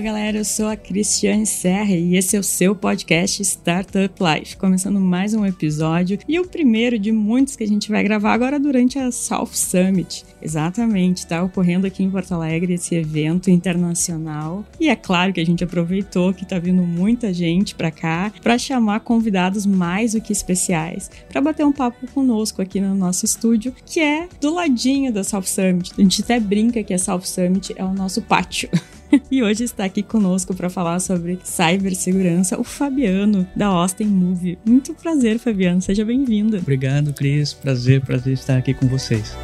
Galera, eu sou a Cristiane Serra e esse é o seu podcast Startup Life. Começando mais um episódio e o primeiro de muitos que a gente vai gravar agora durante a South Summit. Exatamente, está ocorrendo aqui em Porto Alegre esse evento internacional e é claro que a gente aproveitou que está vindo muita gente para cá para chamar convidados mais do que especiais para bater um papo conosco aqui no nosso estúdio, que é do ladinho da South Summit. A gente até brinca que a South Summit é o nosso pátio. e hoje está aqui conosco para falar sobre cibersegurança o Fabiano, da Austin Move. Muito prazer, Fabiano, seja bem-vindo. Obrigado, Cris. Prazer, prazer estar aqui com vocês.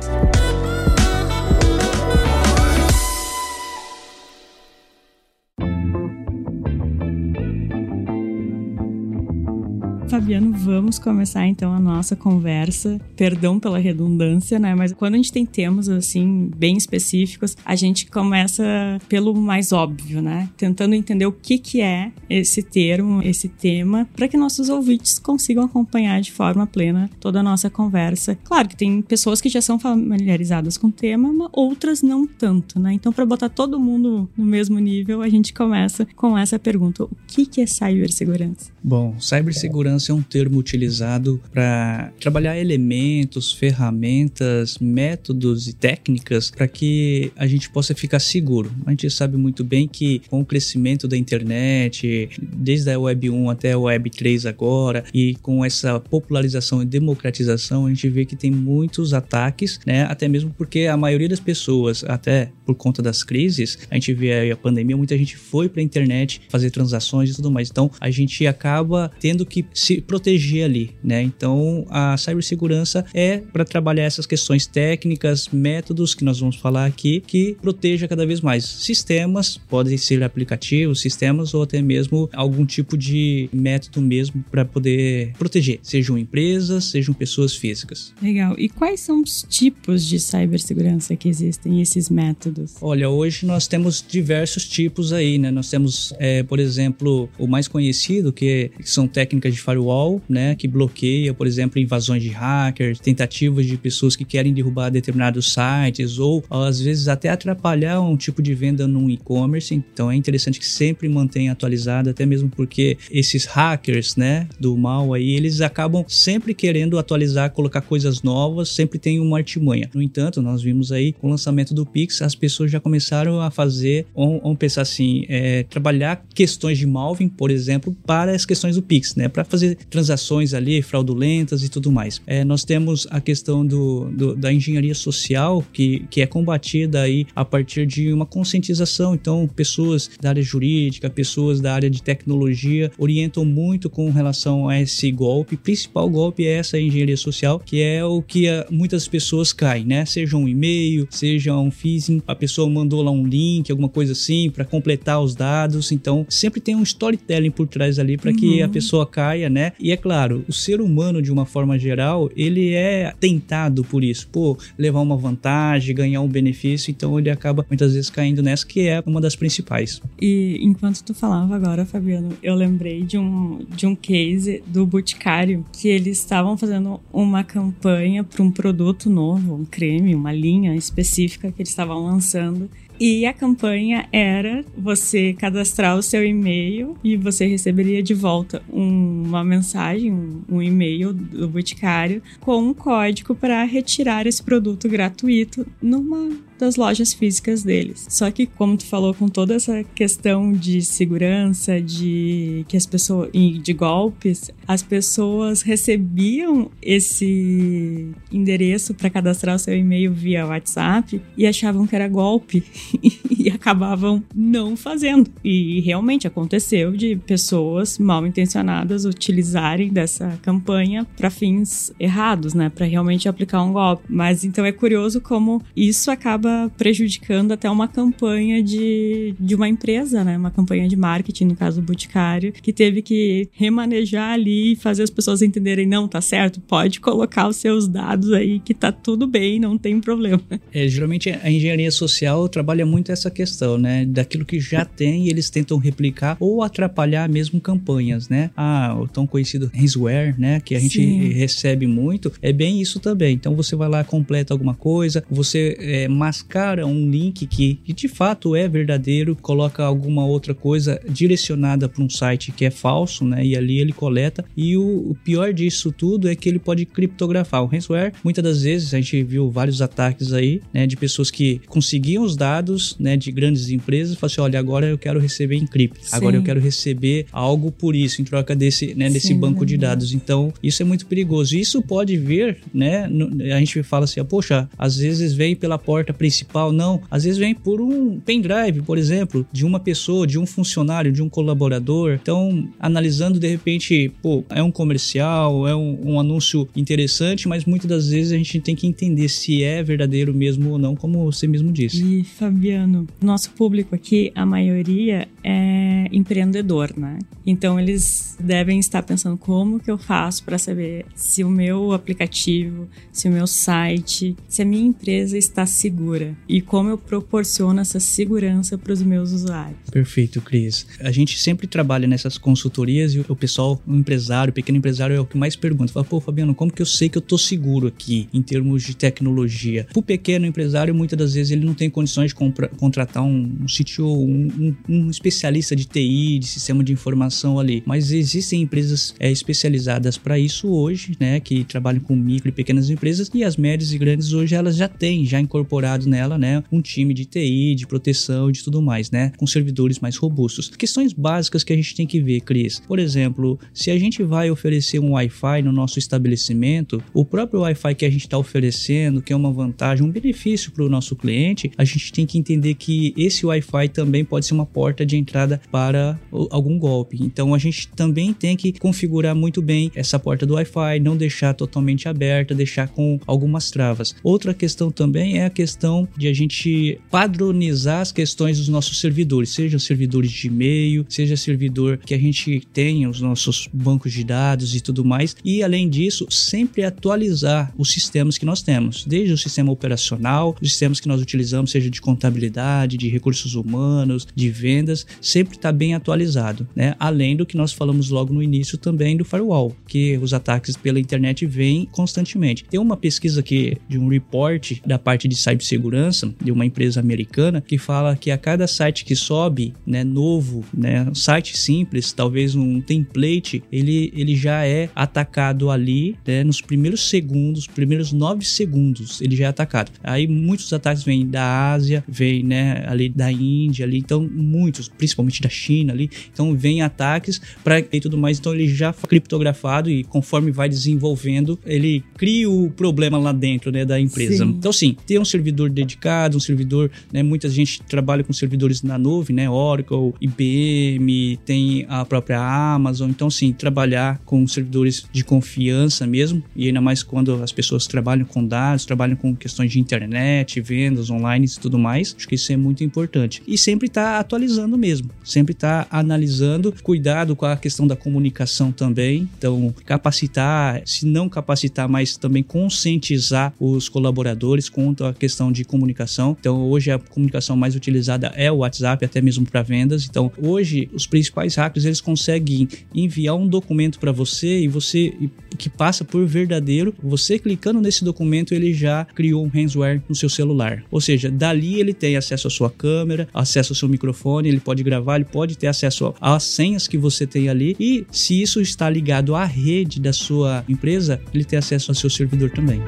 Fabiano, vamos começar então a nossa conversa. Perdão pela redundância, né? Mas quando a gente tem temas assim bem específicos, a gente começa pelo mais óbvio, né? Tentando entender o que que é esse termo, esse tema, para que nossos ouvintes consigam acompanhar de forma plena toda a nossa conversa. Claro que tem pessoas que já são familiarizadas com o tema, mas outras não tanto, né? Então, para botar todo mundo no mesmo nível, a gente começa com essa pergunta: o que que é cibersegurança? Bom, cibersegurança é um termo utilizado para trabalhar elementos, ferramentas, métodos e técnicas para que a gente possa ficar seguro. A gente sabe muito bem que com o crescimento da internet, desde a Web 1 até a Web 3 agora, e com essa popularização e democratização, a gente vê que tem muitos ataques, né? Até mesmo porque a maioria das pessoas, até por conta das crises, a gente vê a pandemia, muita gente foi para a internet fazer transações e tudo mais. Então, a gente acaba tendo que se proteger ali, né? Então, a cibersegurança é para trabalhar essas questões técnicas, métodos que nós vamos falar aqui, que proteja cada vez mais sistemas, podem ser aplicativos, sistemas ou até mesmo algum tipo de método mesmo para poder proteger, sejam empresas, sejam pessoas físicas. Legal. E quais são os tipos de cibersegurança que existem, esses métodos? Olha, hoje nós temos diversos tipos aí, né? Nós temos, é, por exemplo, o mais conhecido, que são técnicas de firewall, né, que bloqueia, por exemplo, invasões de hackers, tentativas de pessoas que querem derrubar determinados sites ou às vezes até atrapalhar um tipo de venda num e-commerce. Então é interessante que sempre mantenha atualizado, até mesmo porque esses hackers, né, do mal aí, eles acabam sempre querendo atualizar, colocar coisas novas, sempre tem uma artimanha. No entanto, nós vimos aí com o lançamento do Pix, as pessoas já começaram a fazer, vamos pensar assim, é, trabalhar questões de malware, por exemplo, para as questões do Pix, né, para fazer transações ali fraudulentas e tudo mais. É, nós temos a questão do, do, da engenharia social que, que é combatida aí a partir de uma conscientização. Então, pessoas da área jurídica, pessoas da área de tecnologia orientam muito com relação a esse golpe. O principal golpe é essa engenharia social, que é o que a, muitas pessoas caem, né? Seja um e-mail, seja um phishing, a pessoa mandou lá um link, alguma coisa assim, para completar os dados. Então, sempre tem um storytelling por trás ali para uhum. que a pessoa caia, né? E é claro, o ser humano, de uma forma geral, ele é tentado por isso, por levar uma vantagem, ganhar um benefício, então ele acaba muitas vezes caindo nessa, que é uma das principais. E enquanto tu falava agora, Fabiano, eu lembrei de um, de um case do Boticário, que eles estavam fazendo uma campanha para um produto novo, um creme, uma linha específica que eles estavam lançando. E a campanha era você cadastrar o seu e-mail e você receberia de volta um, uma mensagem, um, um e-mail do Boticário com um código para retirar esse produto gratuito numa das lojas físicas deles. Só que, como tu falou, com toda essa questão de segurança, de que as pessoas. de golpes, as pessoas recebiam esse endereço para cadastrar o seu e-mail via WhatsApp e achavam que era golpe e acabavam não fazendo. E realmente aconteceu de pessoas mal intencionadas utilizarem dessa campanha para fins errados, né? Para realmente aplicar um golpe. Mas então é curioso como isso acaba acaba prejudicando até uma campanha de, de uma empresa, né? Uma campanha de marketing, no caso do Boticário, que teve que remanejar ali e fazer as pessoas entenderem, não, tá certo, pode colocar os seus dados aí que tá tudo bem, não tem problema. É, geralmente a engenharia social trabalha muito essa questão, né? Daquilo que já tem, eles tentam replicar ou atrapalhar mesmo campanhas, né? Ah, o tão conhecido ransomware, né? Que a gente Sim. recebe muito, é bem isso também. Então você vai lá, completa alguma coisa, você é, mascara um link que, que de fato é verdadeiro, coloca alguma outra coisa direcionada para um site que é falso, né? E ali ele coleta. E o, o, pior disso tudo é que ele pode criptografar. O ransomware, muitas das vezes, a gente viu vários ataques aí, né? De pessoas que conseguiam os dados, né? De grandes empresas e falaram assim: olha, agora eu quero receber encrypt, agora eu quero receber algo por isso, em troca desse, né? Desse Sim, banco de dados. Então, isso é muito perigoso. Isso pode vir, né? A gente fala assim: ah, poxa, às vezes vem pela porta principal. Não, às vezes vem por um pendrive, por exemplo, de uma pessoa, de um funcionário, de um colaborador. Então, analisando de repente, pô, é um comercial, é um, um anúncio interessante, mas muitas das vezes a gente tem que entender se é verdadeiro mesmo ou não, como você mesmo disse. E Fabiano, nosso público aqui, a maioria é empreendedor, né? Então eles devem estar pensando como que eu faço para saber se o meu aplicativo, se o meu site, se a minha empresa está segura e como eu proporciono essa segurança para os meus usuários. Perfeito, Cris. A gente sempre trabalha nessas consultorias e o pessoal, o empresário, o pequeno empresário é o que mais pergunta. Fala, pô, Fabiano, como que eu sei que eu tô seguro aqui em termos de tecnologia? O pequeno empresário, muitas das vezes, ele não tem condições de contratar um, um CTO, um, um, um especialista de TI, de sistema de informação ali. Mas existem empresas é, especializadas para isso hoje, né, que trabalham com micro e pequenas empresas e as médias e grandes hoje elas já têm já incorporado nela, né, um time de TI, de proteção, de tudo mais, né, com servidores mais robustos. Questões básicas que a gente tem que ver, Cris. Por exemplo, se a gente vai oferecer um Wi-Fi no nosso estabelecimento, o próprio Wi-Fi que a gente está oferecendo, que é uma vantagem, um benefício para o nosso cliente, a gente tem que entender que esse Wi-Fi também pode ser uma porta de entrada para algum golpe. Então a gente também tem que configurar muito bem essa porta do Wi-Fi, não deixar totalmente aberta, deixar com algumas travas. Outra questão também é a questão de a gente padronizar as questões dos nossos servidores, sejam servidores de e-mail, seja servidor que a gente tenha os nossos bancos de dados e tudo mais. E além disso, sempre atualizar os sistemas que nós temos, desde o sistema operacional, os sistemas que nós utilizamos, seja de contabilidade, de recursos humanos, de vendas, sempre está bem atualizado, né? Além do que nós falamos logo no início também do firewall, que os ataques pela internet vêm constantemente. Tem uma pesquisa aqui de um report da parte de cibersegurança de uma empresa americana que fala que a cada site que sobe, né, novo, né, um site simples, talvez um template, ele, ele já é atacado ali, né, nos primeiros segundos, primeiros nove segundos, ele já é atacado. Aí muitos ataques vêm da Ásia, vêm, né, ali da Índia, ali, então muitos, principalmente da China ali, então vem ataques para e tudo mais, então ele já foi criptografado e conforme vai desenvolvendo, ele cria o problema lá dentro, né, da empresa. Sim. Então sim, ter um servidor dedicado, um servidor, né, muita gente trabalha com servidores na nuvem, né, Oracle, IBM, tem a própria Amazon, então sim, trabalhar com servidores de confiança mesmo, e ainda mais quando as pessoas trabalham com dados, trabalham com questões de internet, vendas online e tudo mais, acho que isso é muito importante. E sempre está atualizando mesmo, sempre está analisando, cuidado com a questão da comunicação também, então capacitar, se não capacitar, mas também conscientizar os colaboradores quanto à questão de comunicação. Então hoje a comunicação mais utilizada é o WhatsApp, até mesmo para vendas. Então hoje os principais hackers eles conseguem enviar um documento para você e você que passa por verdadeiro, você clicando nesse documento ele já criou um ransomware no seu celular. Ou seja, dali ele tem acesso à sua câmera, acesso ao seu microfone, ele pode gravar, ele pode ter acesso às senhas que você tem ali e se isso está ligado à rede da sua empresa, ele tem acesso ao seu servidor também.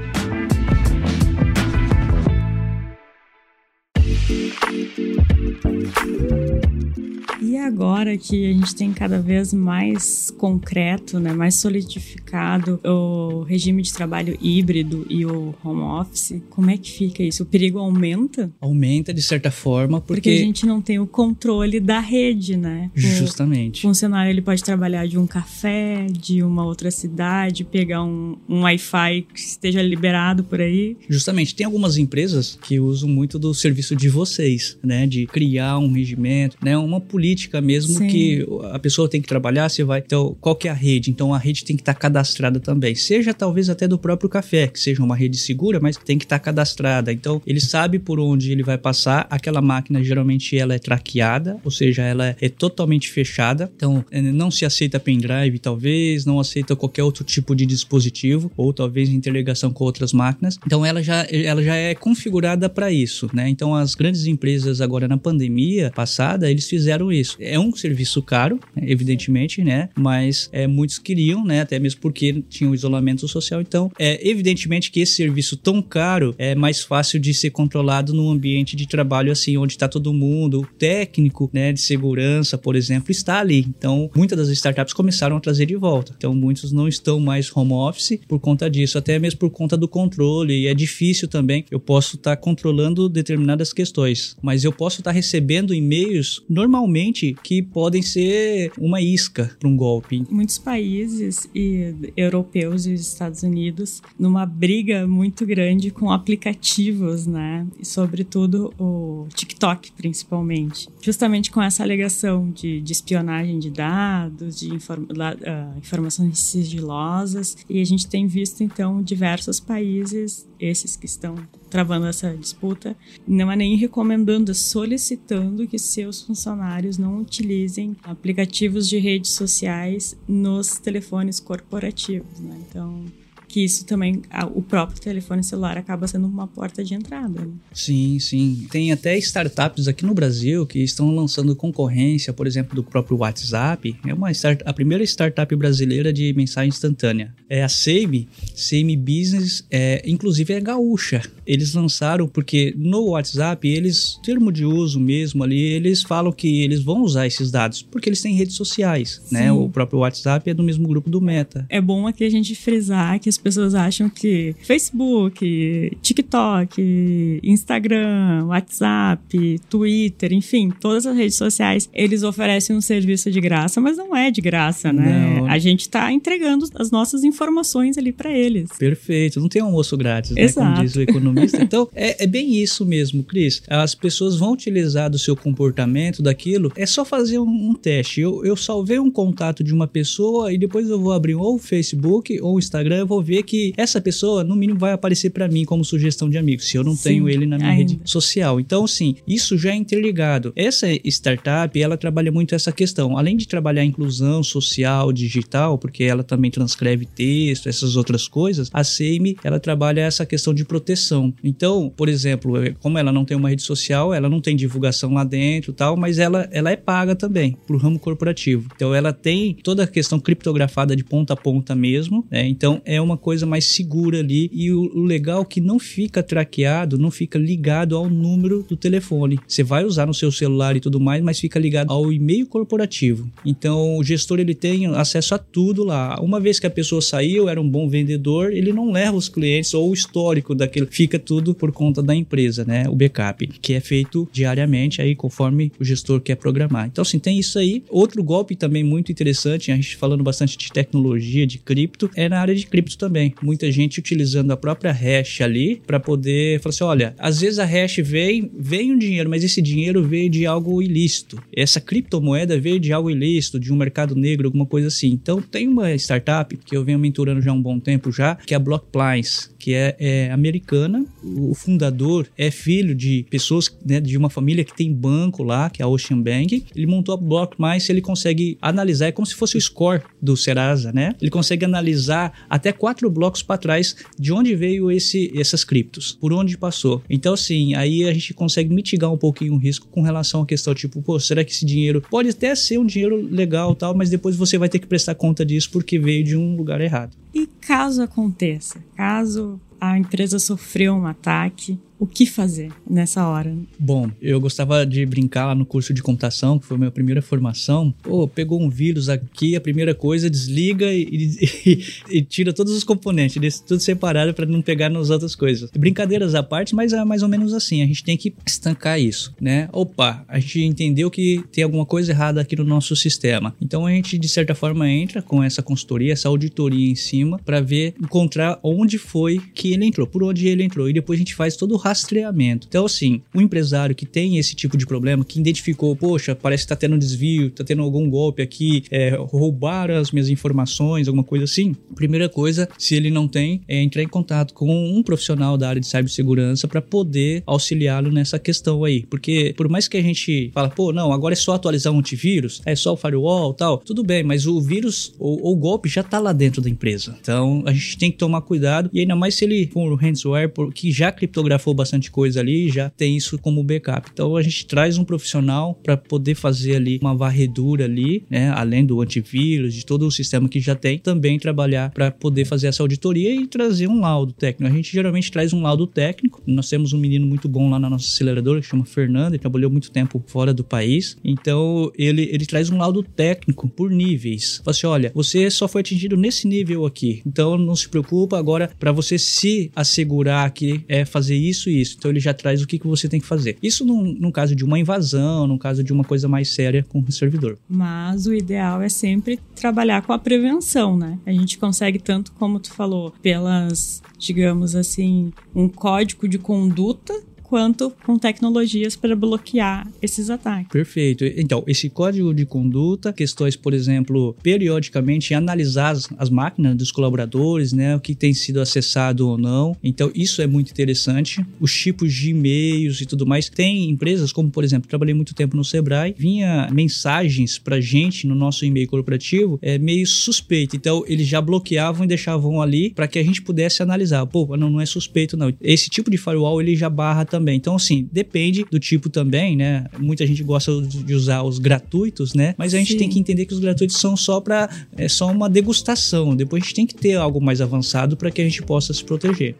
Agora que a gente tem cada vez mais concreto, né, mais solidificado o regime de trabalho híbrido e o home office, como é que fica isso? O perigo aumenta? Aumenta de certa forma porque, porque a gente não tem o controle da rede, né? Justamente. O funcionário ele pode trabalhar de um café, de uma outra cidade, pegar um, um Wi-Fi que esteja liberado por aí. Justamente. Tem algumas empresas que usam muito do serviço de vocês, né? De criar um regimento, né? Uma política mesmo Sim. que a pessoa tem que trabalhar, você vai. Então, qual que é a rede? Então, a rede tem que estar tá cadastrada também. Seja talvez até do próprio café, que seja uma rede segura, mas tem que estar tá cadastrada. Então, ele sabe por onde ele vai passar. Aquela máquina geralmente ela é traqueada, ou seja, ela é totalmente fechada. Então, é, não se aceita pendrive, talvez, não aceita qualquer outro tipo de dispositivo, ou talvez interligação com outras máquinas. Então, ela já, ela já é configurada para isso, né? Então, as grandes empresas agora na pandemia passada, eles fizeram isso. É um serviço caro, evidentemente, né? Mas é, muitos queriam, né? Até mesmo porque tinha o isolamento social. Então, é evidentemente que esse serviço tão caro é mais fácil de ser controlado num ambiente de trabalho assim, onde está todo mundo, o técnico, né, de segurança, por exemplo, está ali. Então, muitas das startups começaram a trazer de volta. Então, muitos não estão mais home office por conta disso, até mesmo por conta do controle. E é difícil também. Eu posso estar tá controlando determinadas questões, mas eu posso estar tá recebendo e-mails normalmente que podem ser uma isca para um golpe. Muitos países e europeus e Estados Unidos numa briga muito grande com aplicativos, né? E sobretudo o TikTok, principalmente. Justamente com essa alegação de, de espionagem de dados, de inform, uh, informações sigilosas. E a gente tem visto, então, diversos países, esses que estão travando essa disputa, não é nem recomendando, é solicitando que seus funcionários não utilizem aplicativos de redes sociais nos telefones corporativos. Né? Então, que isso também, o próprio telefone celular acaba sendo uma porta de entrada. Né? Sim, sim. Tem até startups aqui no Brasil que estão lançando concorrência, por exemplo, do próprio WhatsApp. É uma start, a primeira startup brasileira de mensagem instantânea. É a Same, Same Business, é, inclusive é gaúcha. Eles lançaram porque no WhatsApp, eles, termo de uso mesmo ali, eles falam que eles vão usar esses dados porque eles têm redes sociais, né? sim. né? O próprio WhatsApp é do mesmo grupo do Meta. É bom aqui a gente frisar que as pessoas acham que Facebook, TikTok, Instagram, WhatsApp, Twitter, enfim, todas as redes sociais, eles oferecem um serviço de graça, mas não é de graça, né? Não. A gente está entregando as nossas informações ali para eles. Perfeito, não tem almoço grátis, né? Exato. Como diz o economista. Então, é, é bem isso mesmo, Cris. As pessoas vão utilizar do seu comportamento, daquilo, é só fazer um, um teste. Eu, eu salvei um contato de uma pessoa e depois eu vou abrir ou o Facebook ou o Instagram, eu vou ver que essa pessoa, no mínimo, vai aparecer para mim como sugestão de amigo, se eu não Sim, tenho ele na minha ainda. rede social. Então, sim, isso já é interligado. Essa startup, ela trabalha muito essa questão. Além de trabalhar inclusão social, digital, porque ela também transcreve texto, essas outras coisas, a SEMI, ela trabalha essa questão de proteção. Então, por exemplo, é, como ela não tem uma rede social, ela não tem divulgação lá dentro tal, mas ela, ela é paga também pro ramo corporativo. Então, ela tem toda a questão criptografada de ponta a ponta mesmo, né? Então, é uma coisa mais segura ali. E o, o legal é que não fica traqueado, não fica ligado ao número do telefone. Você vai usar no seu celular e tudo mais, mas fica ligado ao e-mail corporativo. Então o gestor ele tem acesso a tudo lá. Uma vez que a pessoa saiu, era um bom vendedor, ele não leva os clientes ou o histórico daquilo, fica tudo por conta da empresa, né? O backup, que é feito diariamente aí conforme o gestor quer programar. Então assim, tem isso aí. Outro golpe também muito interessante, a gente falando bastante de tecnologia, de cripto, é na área de cripto também muita gente utilizando a própria hash ali para poder falar assim: olha, às vezes a hash vem, vem um dinheiro, mas esse dinheiro veio de algo ilícito. Essa criptomoeda veio de algo ilícito, de um mercado negro, alguma coisa assim. Então tem uma startup que eu venho mentorando já há um bom tempo já, que é a Blockplines, que é, é americana. O fundador é filho de pessoas né, de uma família que tem banco lá, que é a Ocean Bank. Ele montou a Blockplines, ele consegue analisar, é como se fosse o score do Serasa, né? Ele consegue analisar até quatro blocos blocos para trás de onde veio esse, essas criptos, por onde passou. Então, assim, aí a gente consegue mitigar um pouquinho o risco com relação à questão, tipo, pô, será que esse dinheiro pode até ser um dinheiro legal tal, mas depois você vai ter que prestar conta disso porque veio de um lugar errado. E caso aconteça, caso a empresa sofreu um ataque o que fazer nessa hora? Bom, eu gostava de brincar lá no curso de computação, que foi a minha primeira formação. Pô, pegou um vírus aqui, a primeira coisa, desliga e, e, e tira todos os componentes, deixa tudo separado para não pegar nas outras coisas. Brincadeiras à parte, mas é mais ou menos assim. A gente tem que estancar isso, né? Opa, a gente entendeu que tem alguma coisa errada aqui no nosso sistema. Então a gente, de certa forma, entra com essa consultoria, essa auditoria em cima, para ver, encontrar onde foi que ele entrou, por onde ele entrou. E depois a gente faz todo o rastreamento. Então, assim, um empresário que tem esse tipo de problema, que identificou, poxa, parece que tá tendo um desvio, tá tendo algum golpe aqui, é, roubaram as minhas informações, alguma coisa assim. Primeira coisa, se ele não tem, é entrar em contato com um profissional da área de cibersegurança para poder auxiliá-lo nessa questão aí. Porque por mais que a gente fala, pô, não, agora é só atualizar um antivírus, é só o firewall tal, tudo bem, mas o vírus ou, o golpe já tá lá dentro da empresa. Então a gente tem que tomar cuidado e ainda mais se ele for um ransomware que já criptografou bastante coisa ali, já tem isso como backup. Então a gente traz um profissional para poder fazer ali uma varredura ali, né, além do antivírus, de todo o sistema que já tem, também trabalhar para poder fazer essa auditoria e trazer um laudo técnico. A gente geralmente traz um laudo técnico. Nós temos um menino muito bom lá na nossa aceleradora que chama Fernando, ele trabalhou muito tempo fora do país. Então ele, ele traz um laudo técnico por níveis. Fala assim: olha, você só foi atingido nesse nível aqui. Então não se preocupa agora para você se assegurar que é fazer isso e isso. Então ele já traz o que, que você tem que fazer. Isso num caso de uma invasão, num caso de uma coisa mais séria com o servidor. Mas o ideal é sempre trabalhar com a prevenção, né? A gente consegue tanto como tu falou, pelas, digamos assim, um código de conduta quanto com tecnologias para bloquear esses ataques. Perfeito. Então, esse código de conduta, questões, por exemplo, periodicamente analisar as, as máquinas dos colaboradores, né, o que tem sido acessado ou não. Então, isso é muito interessante. Os tipos de e-mails e tudo mais. Tem empresas, como por exemplo, trabalhei muito tempo no Sebrae, vinha mensagens para gente no nosso e-mail corporativo, é meio suspeito. Então, eles já bloqueavam e deixavam ali para que a gente pudesse analisar. Pô, não, não é suspeito não. Esse tipo de firewall ele já barra também também. Então, assim, depende do tipo também, né? Muita gente gosta de usar os gratuitos, né? Mas a gente Sim. tem que entender que os gratuitos são só para é só uma degustação. Depois a gente tem que ter algo mais avançado para que a gente possa se proteger.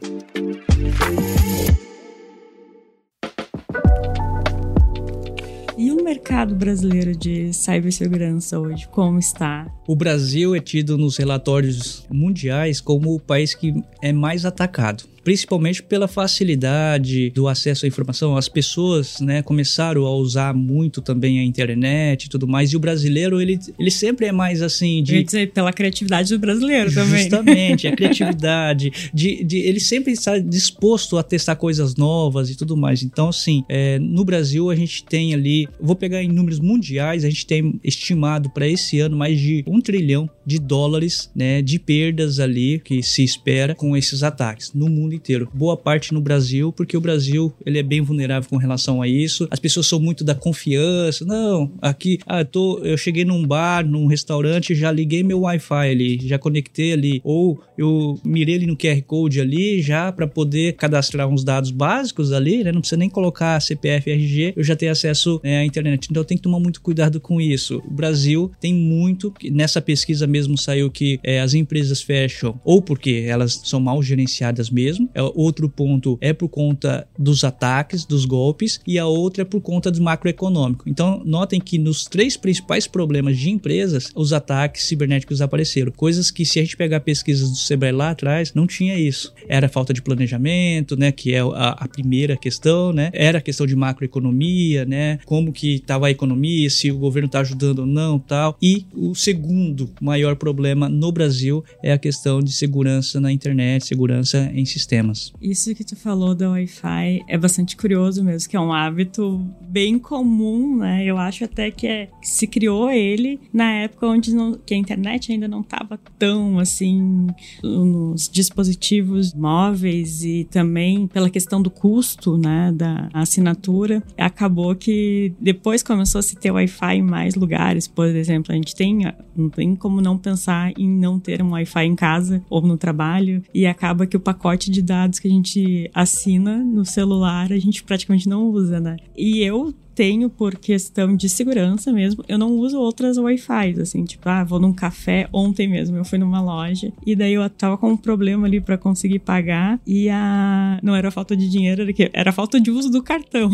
E o mercado brasileiro de cibersegurança hoje, como está? O Brasil é tido nos relatórios mundiais como o país que é mais atacado principalmente pela facilidade do acesso à informação. As pessoas, né, começaram a usar muito também a internet e tudo mais. E o brasileiro, ele, ele sempre é mais assim de. Eu ia dizer, pela criatividade do brasileiro também. Justamente, a criatividade. de, de, ele sempre está disposto a testar coisas novas e tudo mais. Então, assim, é, no Brasil a gente tem ali, vou pegar em números mundiais, a gente tem estimado para esse ano mais de um trilhão de dólares, né, de perdas ali que se espera com esses ataques no mundo inteiro. Boa parte no Brasil, porque o Brasil ele é bem vulnerável com relação a isso. As pessoas são muito da confiança. Não, aqui, ah, eu, tô, eu cheguei num bar, num restaurante, já liguei meu Wi-Fi ali, já conectei ali, ou eu mirei ali no QR Code ali já para poder cadastrar uns dados básicos ali, né? Não precisa nem colocar CPF, RG, eu já tenho acesso né, à internet. Então tem que tomar muito cuidado com isso. O Brasil tem muito, nessa pesquisa mesmo saiu que é, as empresas fecham ou porque elas são mal gerenciadas mesmo, é, outro ponto é por conta dos ataques, dos golpes, e a outra é por conta do macroeconômico. Então, notem que nos três principais problemas de empresas, os ataques cibernéticos apareceram. Coisas que, se a gente pegar pesquisas do Sebrae lá atrás, não tinha isso. Era falta de planejamento, né? Que é a, a primeira questão, né? Era a questão de macroeconomia, né? Como que estava a economia, se o governo está ajudando ou não, tal. E o segundo maior problema no Brasil é a questão de segurança na internet, segurança em sistemas sistemas. Isso que tu falou do Wi-Fi é bastante curioso mesmo, que é um hábito bem comum, né? Eu acho até que, é, se criou ele na época onde não, que a internet ainda não estava tão assim nos dispositivos móveis e também pela questão do custo, né, da assinatura. Acabou que depois começou a se ter Wi-Fi em mais lugares, por exemplo, a gente tem não tem como não pensar em não ter um Wi-Fi em casa ou no trabalho e acaba que o pacote de dados que a gente assina no celular a gente praticamente não usa, né? E eu tenho por questão de segurança mesmo. Eu não uso outras Wi-Fi, assim, tipo, ah, vou num café. Ontem mesmo eu fui numa loja e daí eu tava com um problema ali para conseguir pagar e a. Não era falta de dinheiro, era, que... era falta de uso do cartão.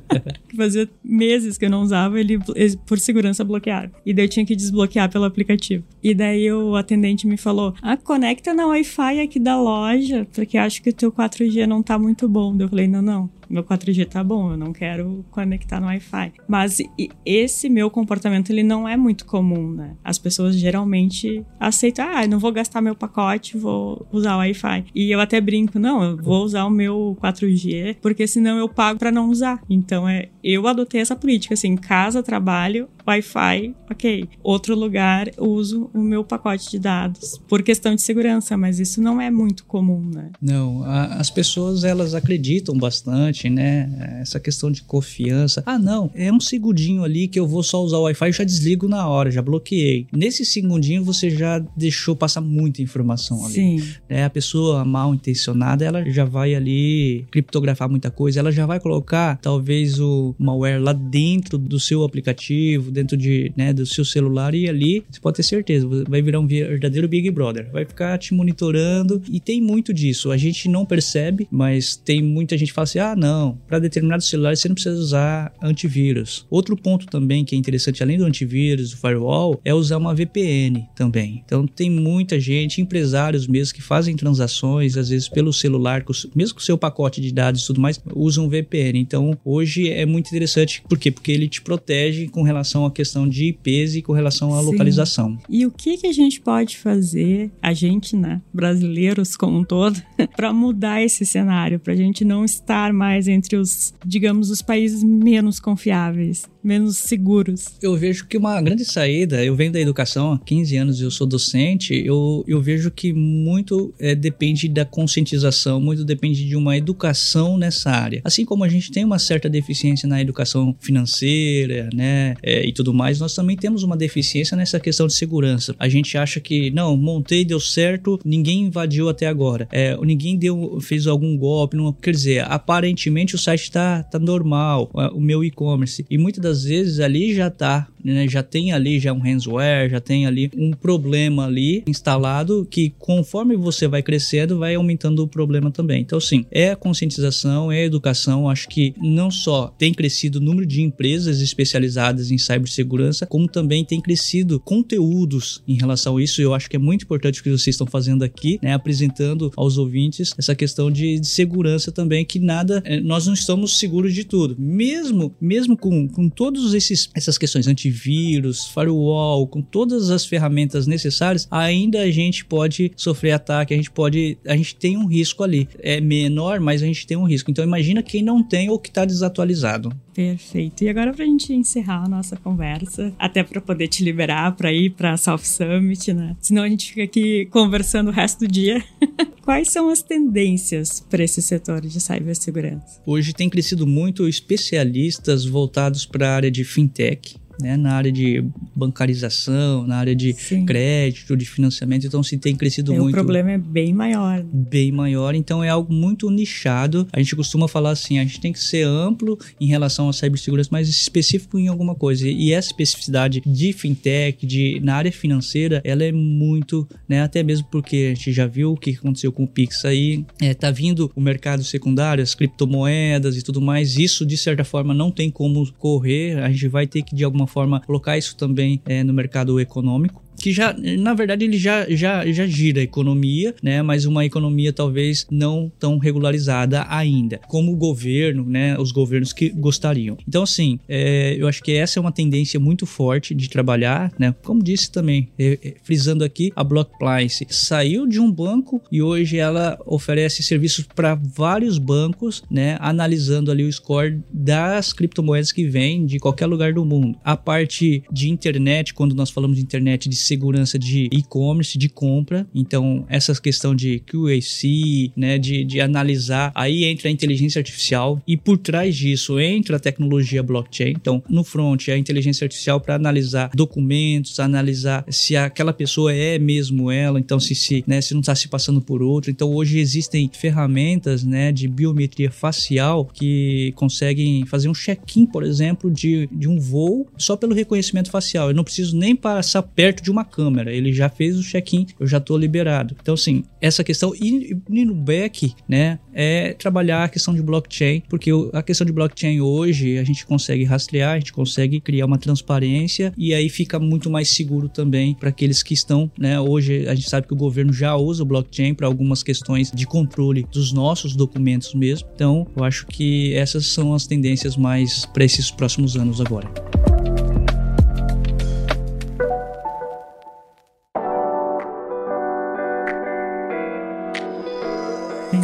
fazia meses que eu não usava, ele por segurança bloquearam. E daí eu tinha que desbloquear pelo aplicativo. E daí o atendente me falou: ah, conecta na Wi-Fi aqui da loja, porque acho que o teu 4G não tá muito bom. Eu falei: não, não meu 4G tá bom, eu não quero conectar no Wi-Fi. Mas esse meu comportamento, ele não é muito comum, né? As pessoas geralmente aceitam, ah, não vou gastar meu pacote, vou usar o Wi-Fi. E eu até brinco, não, eu vou usar o meu 4G, porque senão eu pago para não usar. Então, é, eu adotei essa política, assim, casa, trabalho, Wi-Fi, ok. Outro lugar, uso o meu pacote de dados por questão de segurança, mas isso não é muito comum, né? Não, a, as pessoas elas acreditam bastante, né? Essa questão de confiança. Ah, não, é um segundinho ali que eu vou só usar o Wi-Fi e já desligo na hora, já bloqueei. Nesse segundinho você já deixou passar muita informação ali. Sim. É, a pessoa mal intencionada, ela já vai ali criptografar muita coisa, ela já vai colocar talvez o malware lá dentro do seu aplicativo, dentro de, né, do seu celular e ali você pode ter certeza, vai virar um verdadeiro Big Brother. Vai ficar te monitorando e tem muito disso. A gente não percebe, mas tem muita gente que fala assim: ah, não, para determinados celulares você não precisa usar antivírus. Outro ponto também que é interessante, além do antivírus, do firewall, é usar uma VPN também. Então tem muita gente, empresários mesmo, que fazem transações, às vezes pelo celular, mesmo com o seu pacote de dados e tudo mais, usam VPN. Então hoje é muito interessante, por quê? Porque ele te protege com relação à questão de IPs e com relação à Sim. localização. E o que, que a gente pode fazer, a gente, né, brasileiros como um todo, para mudar esse cenário, para a gente não estar mais entre os, digamos, os países menos confiáveis? Menos seguros. Eu vejo que uma grande saída, eu venho da educação há 15 anos e eu sou docente, eu, eu vejo que muito é, depende da conscientização, muito depende de uma educação nessa área. Assim como a gente tem uma certa deficiência na educação financeira, né, é, e tudo mais, nós também temos uma deficiência nessa questão de segurança. A gente acha que, não, montei, deu certo, ninguém invadiu até agora, é, ninguém deu, fez algum golpe, não, quer dizer, aparentemente o site está tá normal, o meu e-commerce, e muitas das muitas vezes ali já tá, né, já tem ali já um ransomware, já tem ali um problema ali instalado que conforme você vai crescendo vai aumentando o problema também. Então sim, é a conscientização, é a educação, acho que não só tem crescido o número de empresas especializadas em cibersegurança, como também tem crescido conteúdos em relação a isso. Eu acho que é muito importante o que vocês estão fazendo aqui, né, apresentando aos ouvintes essa questão de, de segurança também que nada, eh, nós não estamos seguros de tudo. Mesmo mesmo com, com todas essas questões antivírus, firewall, com todas as ferramentas necessárias, ainda a gente pode sofrer ataque, a gente pode, a gente tem um risco ali. É menor, mas a gente tem um risco. Então imagina quem não tem ou que está desatualizado. Perfeito. E agora para a gente encerrar a nossa conversa, até para poder te liberar para ir para a South Summit, né? Senão a gente fica aqui conversando o resto do dia. Quais são as tendências para esse setor de cibersegurança? Hoje tem crescido muito especialistas voltados para a área de fintech né, na área de bancarização, na área de Sim. crédito, de financiamento, então se tem crescido é, muito. O problema é bem maior. Bem maior, então é algo muito nichado. A gente costuma falar assim, a gente tem que ser amplo em relação à cibersegurança, mas específico em alguma coisa. E essa especificidade de fintech, de na área financeira, ela é muito, né, até mesmo porque a gente já viu o que aconteceu com o Pix aí, é, tá vindo o mercado secundário, as criptomoedas e tudo mais. Isso de certa forma não tem como correr, a gente vai ter que de alguma alguma forma colocar isso também é, no mercado econômico que já, na verdade, ele já, já, já gira a economia, né? Mas uma economia talvez não tão regularizada ainda, como o governo, né? Os governos que gostariam. Então, assim, é, eu acho que essa é uma tendência muito forte de trabalhar, né? Como disse também, é, é, frisando aqui, a Blockplice saiu de um banco e hoje ela oferece serviços para vários bancos, né? Analisando ali o score das criptomoedas que vêm de qualquer lugar do mundo. A parte de internet, quando nós falamos de internet de segurança de e-commerce, de compra. Então, essa questão de QAC, né, de, de analisar, aí entra a inteligência artificial e por trás disso entra a tecnologia blockchain. Então, no front, a inteligência artificial para analisar documentos, analisar se aquela pessoa é mesmo ela, então se, se, né, se não está se passando por outro. Então, hoje existem ferramentas né, de biometria facial que conseguem fazer um check-in, por exemplo, de, de um voo só pelo reconhecimento facial. Eu não preciso nem passar perto de uma câmera. Ele já fez o check-in, eu já estou liberado. Então, assim, essa questão. E, e no back, né, é trabalhar a questão de blockchain, porque a questão de blockchain hoje a gente consegue rastrear, a gente consegue criar uma transparência e aí fica muito mais seguro também para aqueles que estão, né? Hoje a gente sabe que o governo já usa o blockchain para algumas questões de controle dos nossos documentos mesmo. Então, eu acho que essas são as tendências mais para esses próximos anos agora.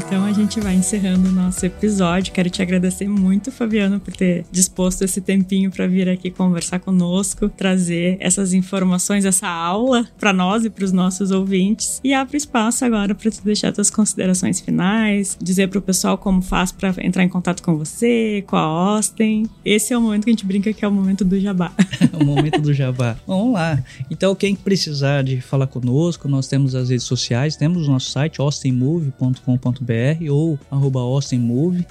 Então a gente vai encerrando o nosso episódio. Quero te agradecer muito, Fabiano, por ter disposto esse tempinho para vir aqui conversar conosco, trazer essas informações, essa aula para nós e para os nossos ouvintes. E abro espaço agora para tu deixar tuas considerações finais, dizer para o pessoal como faz para entrar em contato com você, com a Austin. Esse é o momento que a gente brinca que é o momento do jabá. o momento do jabá. Vamos lá. Então, quem precisar de falar conosco, nós temos as redes sociais, temos o nosso site austinmove.com.br ou arroba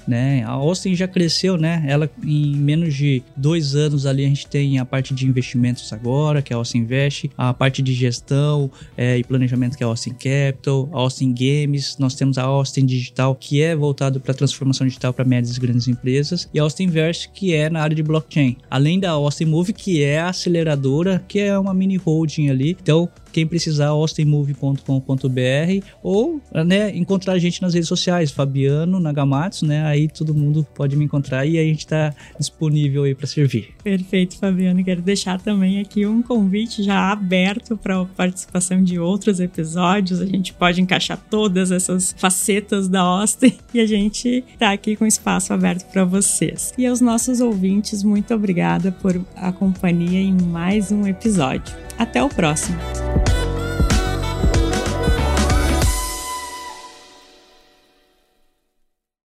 né? A Austin já cresceu, né? Ela em menos de dois anos ali a gente tem a parte de investimentos agora, que é a Austin Invest, a parte de gestão é, e planejamento que é a Austin Capital, a Austin Games, nós temos a Austin Digital, que é voltado para transformação digital para médias e grandes empresas, e a Austin Invest, que é na área de blockchain. Além da Austin Move, que é a aceleradora, que é uma mini holding ali. Então, quem precisar, austinmove.com.br ou né, encontrar a gente nas redes sociais, Fabiano Nagamatsu, né? Aí todo mundo pode me encontrar e a gente está disponível aí para servir. Perfeito, Fabiano. Quero deixar também aqui um convite já aberto para a participação de outros episódios. A gente pode encaixar todas essas facetas da Austin e a gente está aqui com espaço aberto para vocês. E aos nossos ouvintes, muito obrigada por a companhia em mais um episódio. Até o próximo.